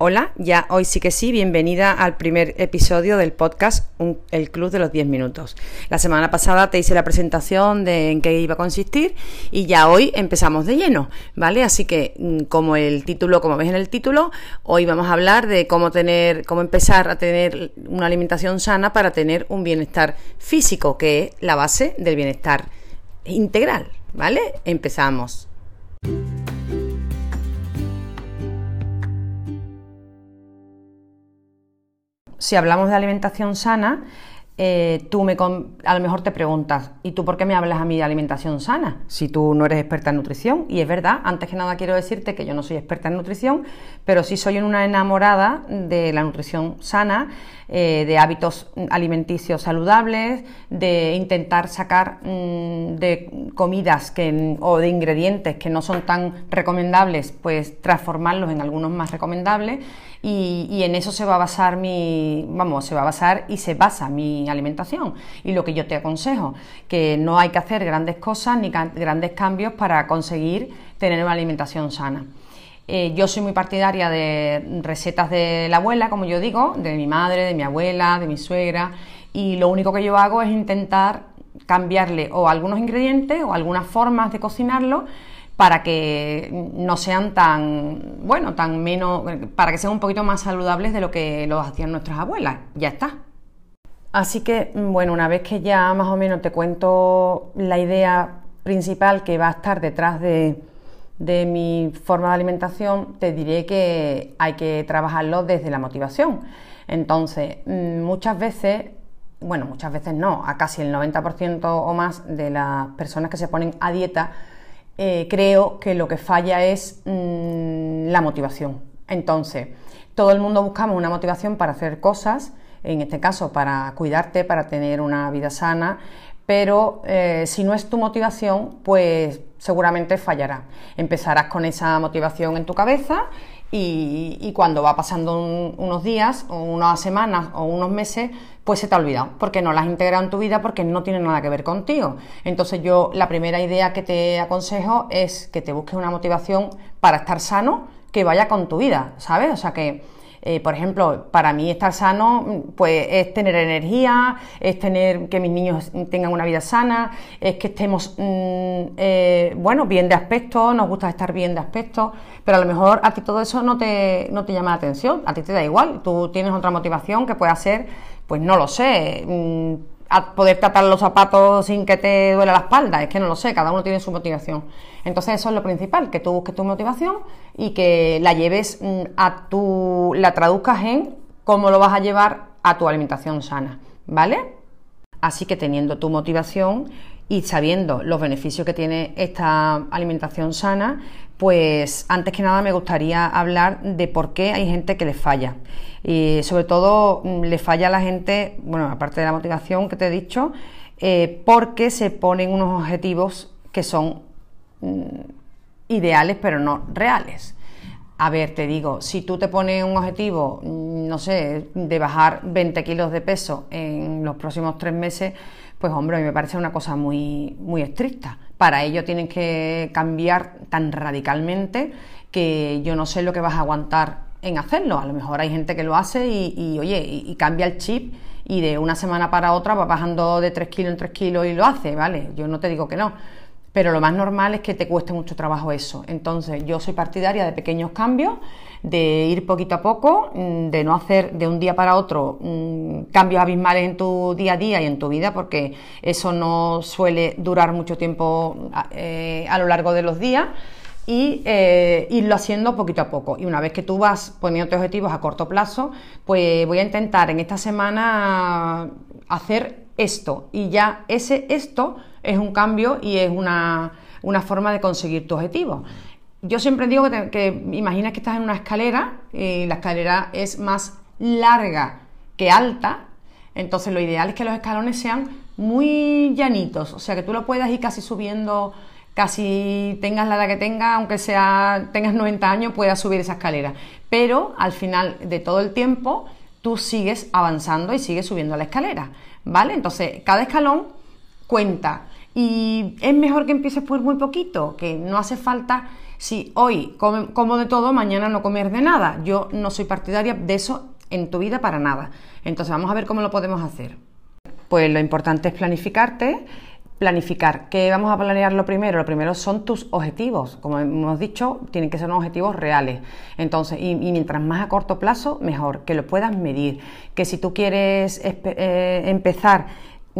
Hola, ya hoy sí que sí, bienvenida al primer episodio del podcast El Club de los 10 Minutos. La semana pasada te hice la presentación de en qué iba a consistir y ya hoy empezamos de lleno, ¿vale? Así que mm, como el título, como ves en el título, hoy vamos a hablar de cómo tener, cómo empezar a tener una alimentación sana para tener un bienestar físico, que es la base del bienestar integral, ¿vale? Empezamos. Si hablamos de alimentación sana, eh, tú me a lo mejor te preguntas, ¿y tú por qué me hablas a mí de alimentación sana? Si tú no eres experta en nutrición. Y es verdad, antes que nada quiero decirte que yo no soy experta en nutrición, pero sí soy una enamorada de la nutrición sana, eh, de hábitos alimenticios saludables, de intentar sacar mm, de comidas que, o de ingredientes que no son tan recomendables, pues transformarlos en algunos más recomendables y, en eso se va a basar mi, vamos, se va a basar y se basa mi alimentación. Y lo que yo te aconsejo, que no hay que hacer grandes cosas ni grandes cambios para conseguir tener una alimentación sana. Eh, yo soy muy partidaria de recetas de la abuela, como yo digo, de mi madre, de mi abuela, de mi suegra, y lo único que yo hago es intentar cambiarle o algunos ingredientes o algunas formas de cocinarlo para que no sean tan, bueno, tan menos, para que sean un poquito más saludables de lo que los hacían nuestras abuelas. Ya está. Así que, bueno, una vez que ya más o menos te cuento la idea principal que va a estar detrás de, de mi forma de alimentación, te diré que hay que trabajarlo desde la motivación. Entonces, mm, muchas veces, bueno, muchas veces no, a casi el 90% o más de las personas que se ponen a dieta, eh, creo que lo que falla es mm, la motivación. Entonces, todo el mundo buscamos una motivación para hacer cosas, en este caso para cuidarte, para tener una vida sana, pero eh, si no es tu motivación, pues seguramente fallará. Empezarás con esa motivación en tu cabeza y, cuando va pasando unos días o unas semanas o unos meses, pues se te ha olvidado, porque no la has integrado en tu vida, porque no tiene nada que ver contigo. Entonces yo la primera idea que te aconsejo es que te busques una motivación para estar sano que vaya con tu vida, ¿sabes? O sea que eh, por ejemplo, para mí estar sano pues es tener energía, es tener que mis niños tengan una vida sana, es que estemos mm, eh, bueno, bien de aspecto, nos gusta estar bien de aspecto, pero a lo mejor a ti todo eso no te, no te llama la atención, a ti te da igual, tú tienes otra motivación que pueda ser, pues no lo sé, mm, a poder tratar los zapatos sin que te duela la espalda, es que no lo sé, cada uno tiene su motivación. Entonces eso es lo principal, que tú busques tu motivación y que la lleves mm, a tu, la traduzcas en cómo lo vas a llevar a tu alimentación sana, ¿vale? Así que teniendo tu motivación y sabiendo los beneficios que tiene esta alimentación sana, pues antes que nada me gustaría hablar de por qué hay gente que le falla. Y sobre todo mm, le falla a la gente, bueno, aparte de la motivación que te he dicho, eh, porque se ponen unos objetivos que son mm, ideales pero no reales. A ver, te digo, si tú te pones un objetivo, mm, no sé, de bajar 20 kilos de peso en los próximos tres meses, pues hombre, me parece una cosa muy, muy estricta. Para ello tienes que cambiar tan radicalmente que yo no sé lo que vas a aguantar en hacerlo. A lo mejor hay gente que lo hace y, oye, y, cambia el chip y de una semana para otra va bajando de 3 kilos en 3 kilos y lo hace, ¿vale? Yo no te digo que no pero lo más normal es que te cueste mucho trabajo eso. Entonces, yo soy partidaria de pequeños cambios, de ir poquito a poco, mm, de no hacer de un día para otro mm, cambios abismales en tu día a día y en tu vida, porque eso no suele durar mucho tiempo eh, a lo largo de los días y eh, irlo haciendo poquito a poco. Y una vez que tú vas poniendo objetivos a corto plazo, pues voy a intentar en esta semana hacer esto y ya ese esto es un cambio y es una, forma de conseguir tu objetivo. Yo siempre digo que, que imaginas que estás en una escalera y la escalera es más larga que alta, entonces lo ideal es que los escalones sean muy llanitos, o sea que tú lo puedas ir casi subiendo, casi tengas la edad que tengas, aunque sea tengas 90 años, puedas subir esa escalera. Pero al final de todo el tiempo, tú sigues avanzando y sigues subiendo la escalera, ¿vale? Entonces, cada escalón cuenta. Y es mejor que empieces por muy poquito, que no hace falta si hoy como de todo, mañana no comer de nada. Yo no soy partidaria de eso en tu vida para nada. Entonces vamos a ver cómo lo podemos hacer. Pues lo importante es planificarte, planificar. ¿Qué vamos a planear lo primero? Lo primero son tus objetivos. Como hemos dicho, tienen que ser unos objetivos reales. Entonces, y, mientras más a corto plazo, mejor, que lo puedas medir. Que si tú quieres eh, empezar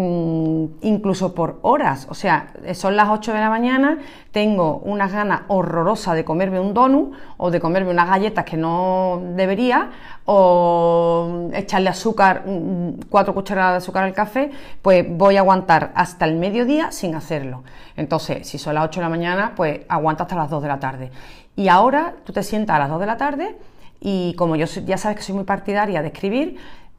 incluso por horas. O sea, son las 8 de la mañana, tengo unas ganas horrorosas de comerme un donut o de comerme unas galletas que no debería o echarle azúcar, mm, cuatro cucharadas de azúcar al café, pues voy a aguantar hasta el mediodía sin hacerlo. Entonces, si son las 8 de la mañana, pues aguanta hasta las 2 de la tarde. Y ahora tú te sientas a las 2 de la tarde y como yo ya sabes que soy muy partidaria de escribir,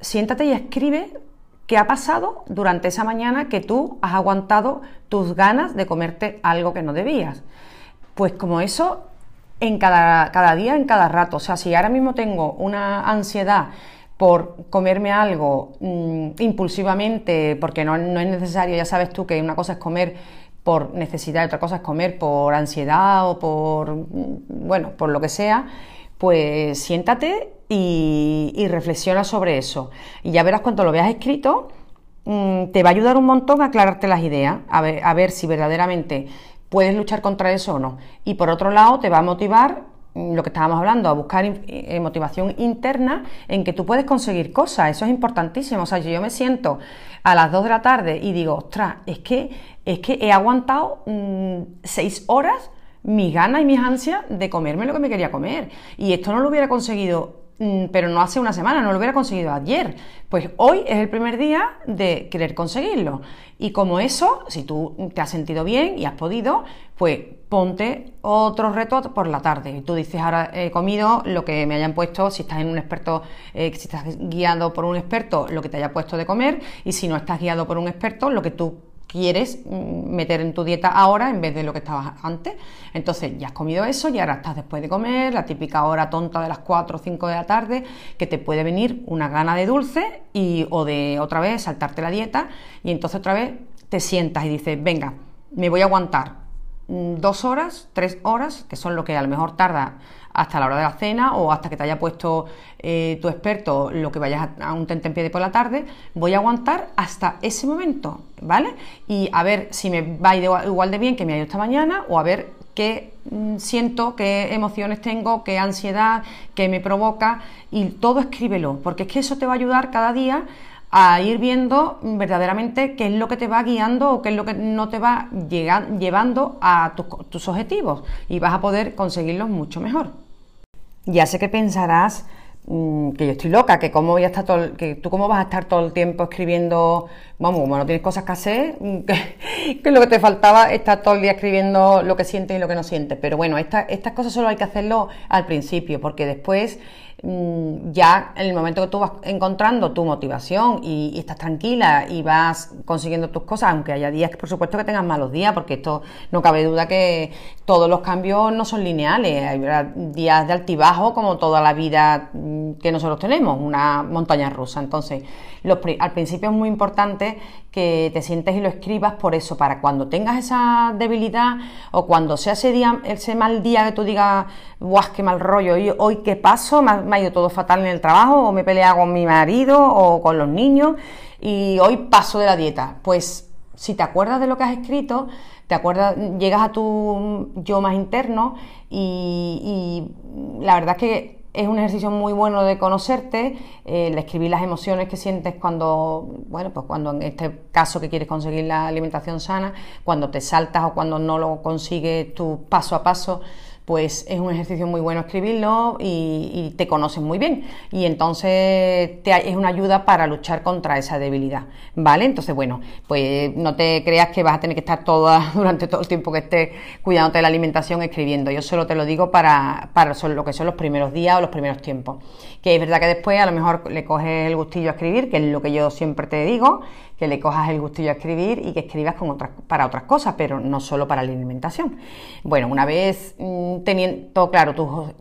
siéntate y escribe ¿Qué ha pasado durante esa mañana que tú has aguantado tus ganas de comerte algo que no debías? Pues como eso en cada, día, en cada rato. O sea, si ahora mismo tengo una ansiedad por comerme algo mm, impulsivamente, porque no, no, es necesario, ya sabes tú que una cosa es comer por necesidad y otra cosa es comer por ansiedad o por, mm, bueno, por lo que sea, pues siéntate y, reflexiona sobre eso. Y ya verás cuando lo veas escrito, mm, te va a ayudar un montón a aclararte las ideas, a ver, a ver si verdaderamente puedes luchar contra eso o no. Y por otro lado, te va a motivar mm, lo que estábamos hablando, a buscar eh, motivación interna en que tú puedes conseguir cosas, eso es importantísimo. O sea, yo me siento a las 2 de la tarde y digo, ostras, es que, es que he aguantado 6 mm, horas mis ganas y mis ansias de comerme lo que me quería comer. Y esto no lo hubiera conseguido, pero no hace una semana, no lo hubiera conseguido ayer. Pues hoy es el primer día de querer conseguirlo. Y como eso, si tú te has sentido bien y has podido, pues ponte otro reto por la tarde. Y tú dices, ahora he comido lo que me hayan puesto, si estás en un experto, eh, si estás guiado por un experto, lo que te haya puesto de comer, y si no estás guiado por un experto, lo que tú quieres meter en tu dieta ahora en vez de lo que estabas antes. Entonces ya has comido eso y ahora estás después de comer, la típica hora tonta de las 4 o 5 de la tarde, que te puede venir una gana de dulce y, o de otra vez saltarte la dieta y entonces otra vez te sientas y dices, venga, me voy a aguantar mm, dos horas, tres horas, que son lo que a lo mejor tarda hasta la hora de la cena o hasta que te haya puesto eh, tu experto lo que vayas a, un tentempié de por la tarde, voy a aguantar hasta ese momento, ¿vale? Y a ver si me va igual de bien que me ha ido esta mañana o a ver qué mm, siento, qué emociones tengo, qué ansiedad, qué me provoca y todo escríbelo, porque es que eso te va a ayudar cada día a ir viendo verdaderamente qué es lo que te va guiando o qué es lo que no te va llevando a tus objetivos y vas a poder conseguirlos mucho mejor. Ya sé que pensarás mm, que yo estoy loca, que cómo voy a estar todo, que tú cómo vas a estar todo el tiempo escribiendo, vamos, como no tienes cosas que hacer, que, lo que te faltaba es estar todo el día escribiendo lo que sientes y lo que no sientes. Pero bueno, estas cosas solo hay que hacerlo al principio, porque después ya en el momento que tú vas encontrando tu motivación y, estás tranquila y vas consiguiendo tus cosas, aunque haya días que por supuesto que tengas malos días, porque esto no cabe duda que todos los cambios no son lineales, hay días de altibajo como toda la vida mm, que nosotros tenemos, una montaña rusa. Entonces, al principio es muy importante que te sientes y lo escribas por eso, para cuando tengas esa debilidad o cuando sea ese día, ese mal día que tú digas, guau, qué mal rollo, hoy, hoy qué paso, me ha, ido todo fatal en el trabajo, o me he peleado con mi marido o con los niños, y hoy paso de la dieta. Pues si te acuerdas de lo que has escrito, te acuerdas, llegas a tu yo más interno y, la verdad es que es un ejercicio muy bueno de conocerte, eh, escribir las emociones que sientes cuando, bueno, pues cuando en este caso que quieres conseguir la alimentación sana, cuando te saltas o cuando no lo consigues tu paso a paso, pues es un ejercicio muy bueno escribirlo y, te conoces muy bien. Y entonces te, es una ayuda para luchar contra esa debilidad, ¿vale? Entonces, bueno, pues no te creas que vas a tener que estar toda, durante todo el tiempo que estés cuidándote de la alimentación escribiendo. Yo solo te lo digo para, para lo que son los primeros días o los primeros tiempos. Que es verdad que después a lo mejor le coges el gustillo a escribir, que es lo que yo siempre te digo, que le cojas el gustillo a escribir y que escribas con otras, para otras cosas, pero no solo para la alimentación. Bueno, una vez mm, teniendo claro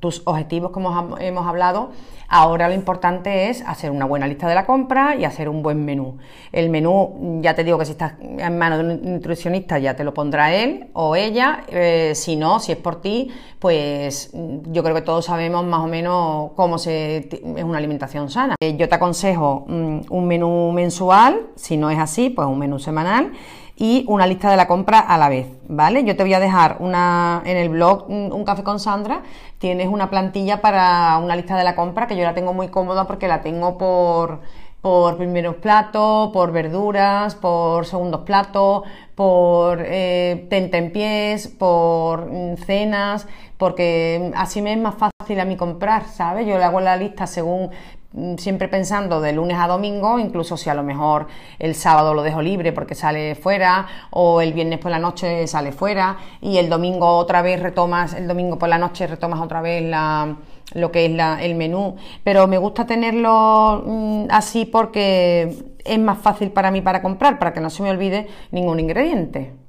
tus, objetivos, como hemos hablado, Ahora lo importante es hacer una buena lista de la compra y hacer un buen menú. El menú, ya te digo que si estás en manos de un nutricionista ya te lo pondrá él o ella. Eh, si no, si es por ti, pues yo creo que todos sabemos más o menos cómo se, es una alimentación sana. Eh, yo te aconsejo mm, un menú mensual, si no es así, pues un menú semanal y una lista de la compra a la vez, ¿vale? Yo te voy a dejar una en el blog Un café con Sandra, tienes una plantilla para una lista de la compra que yo la tengo muy cómoda porque la tengo por por primeros platos, por verduras, por segundos platos, por eh, tentempiés, por mm, cenas, porque así me es más fácil a mí comprar, ¿sabes? Yo le hago la lista según Mm, siempre pensando de lunes a domingo, incluso si a lo mejor el sábado lo dejo libre porque sale fuera, o el viernes por la noche sale fuera, y el domingo otra vez retomas, el domingo por la noche retomas otra vez la, lo que es la, el menú. Pero me gusta tenerlo mm, así porque es más fácil para mí para comprar, para que no se me olvide ningún ingrediente.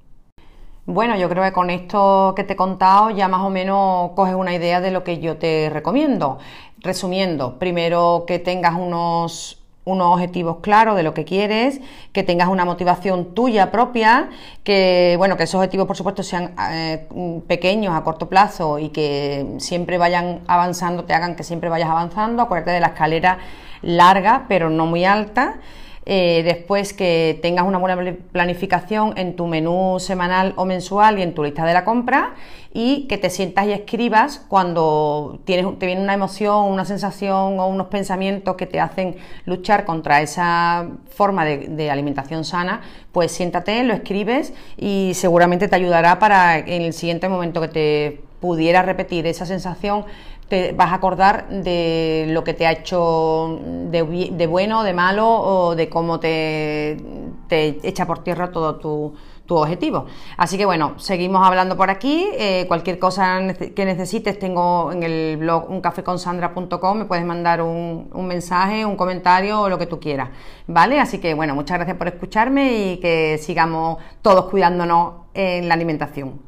Bueno, yo creo que con esto que te he contado ya más o menos coges una idea de lo que yo te recomiendo. Resumiendo, primero que tengas unos, unos objetivos claros de lo que quieres, que tengas una motivación tuya propia, que bueno, que esos objetivos por supuesto sean eh, pequeños a corto plazo y que siempre vayan avanzando, te hagan que siempre vayas avanzando. Acuérdate de la escalera larga, pero no muy alta. Eh, después que tengas una buena planificación en tu menú semanal o mensual y en tu lista de la compra y que te sientas y escribas cuando tienes, te viene una emoción, una sensación o unos pensamientos que te hacen luchar contra esa forma de, alimentación sana, pues siéntate, lo escribes y seguramente te ayudará para en el siguiente momento que te pudiera repetir esa sensación te vas a acordar de lo que te ha hecho de, bueno, de malo o de cómo te, te echa por tierra todo tu, tu, objetivo. Así que bueno, seguimos hablando por aquí. Eh, cualquier cosa que necesites tengo en el blog uncafeconsandra.com, me puedes mandar un, un mensaje, un comentario o lo que tú quieras. ¿Vale? Así que bueno, muchas gracias por escucharme y que sigamos todos cuidándonos en la alimentación.